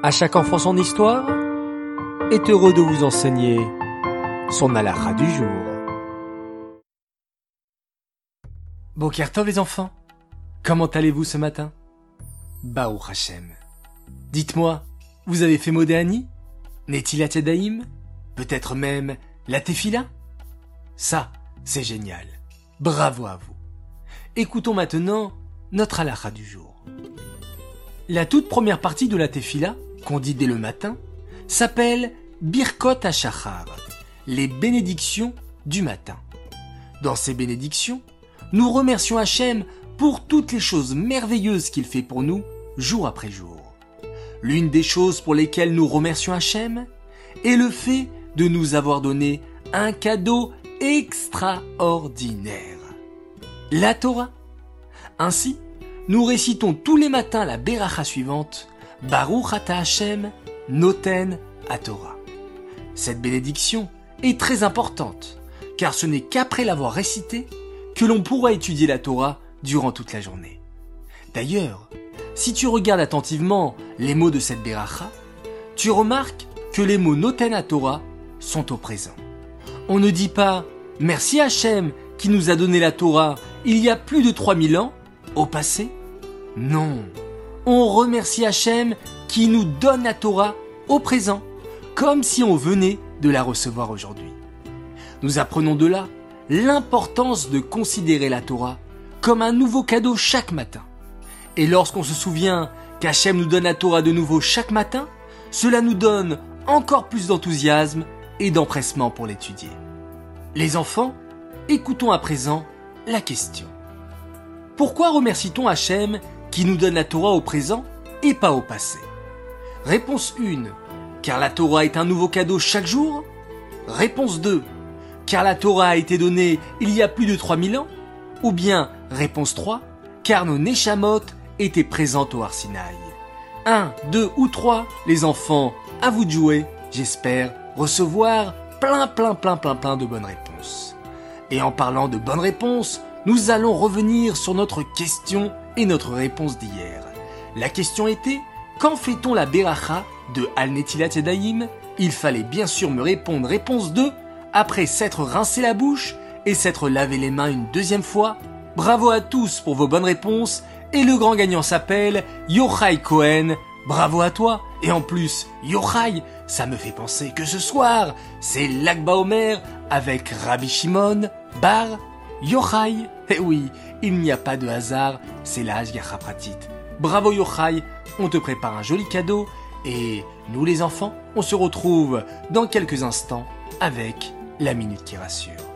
À chaque enfant son histoire est heureux de vous enseigner son halakha du jour. Bokertov les enfants, comment allez-vous ce matin? Baruch Hashem. Dites-moi, vous avez fait Modéani? Netilat Yadayim Peut-être même la Tefila Ça, c'est génial. Bravo à vous. Écoutons maintenant notre halakha du jour. La toute première partie de la Tefila dit dès le matin, s'appelle Birkot HaShachar, les bénédictions du matin. Dans ces bénédictions, nous remercions Hachem pour toutes les choses merveilleuses qu'il fait pour nous jour après jour. L'une des choses pour lesquelles nous remercions Hachem est le fait de nous avoir donné un cadeau extraordinaire. La Torah. Ainsi, nous récitons tous les matins la Beracha suivante Baruch Ata Hashem Noten Torah. Cette bénédiction est très importante, car ce n'est qu'après l'avoir récitée que l'on pourra étudier la Torah durant toute la journée. D'ailleurs, si tu regardes attentivement les mots de cette Beracha, tu remarques que les mots Noten Torah sont au présent. On ne dit pas Merci Hachem qui nous a donné la Torah il y a plus de 3000 ans au passé. Non, on remercie Hachem qui nous donne la Torah au présent, comme si on venait de la recevoir aujourd'hui. Nous apprenons de là l'importance de considérer la Torah comme un nouveau cadeau chaque matin. Et lorsqu'on se souvient qu'Hachem nous donne la Torah de nouveau chaque matin, cela nous donne encore plus d'enthousiasme et d'empressement pour l'étudier. Les enfants, écoutons à présent la question. Pourquoi remercie-t-on Hachem qui nous donne la Torah au présent et pas au passé Réponse 1. Car la Torah est un nouveau cadeau chaque jour Réponse 2. Car la Torah a été donnée il y a plus de 3000 ans Ou bien, réponse 3. Car nos Neshamot étaient présentes au Arsinaï 1, 2 ou 3, les enfants, à vous de jouer. J'espère recevoir plein, plein, plein, plein, plein de bonnes réponses. Et en parlant de bonnes réponses, nous allons revenir sur notre question notre réponse d'hier. La question était quand fait-on la Beracha de Al Netilat Yadayim Il fallait bien sûr me répondre réponse 2 après s'être rincé la bouche et s'être lavé les mains une deuxième fois. Bravo à tous pour vos bonnes réponses et le grand gagnant s'appelle Yochai Cohen. Bravo à toi et en plus Yochai, ça me fait penser que ce soir c'est l'Akba Omer avec Rabbi Shimon Bar Yochai. Eh oui, il n'y a pas de hasard, c'est l'âge Pratit. Bravo Yochai, on te prépare un joli cadeau et nous les enfants, on se retrouve dans quelques instants avec la minute qui rassure.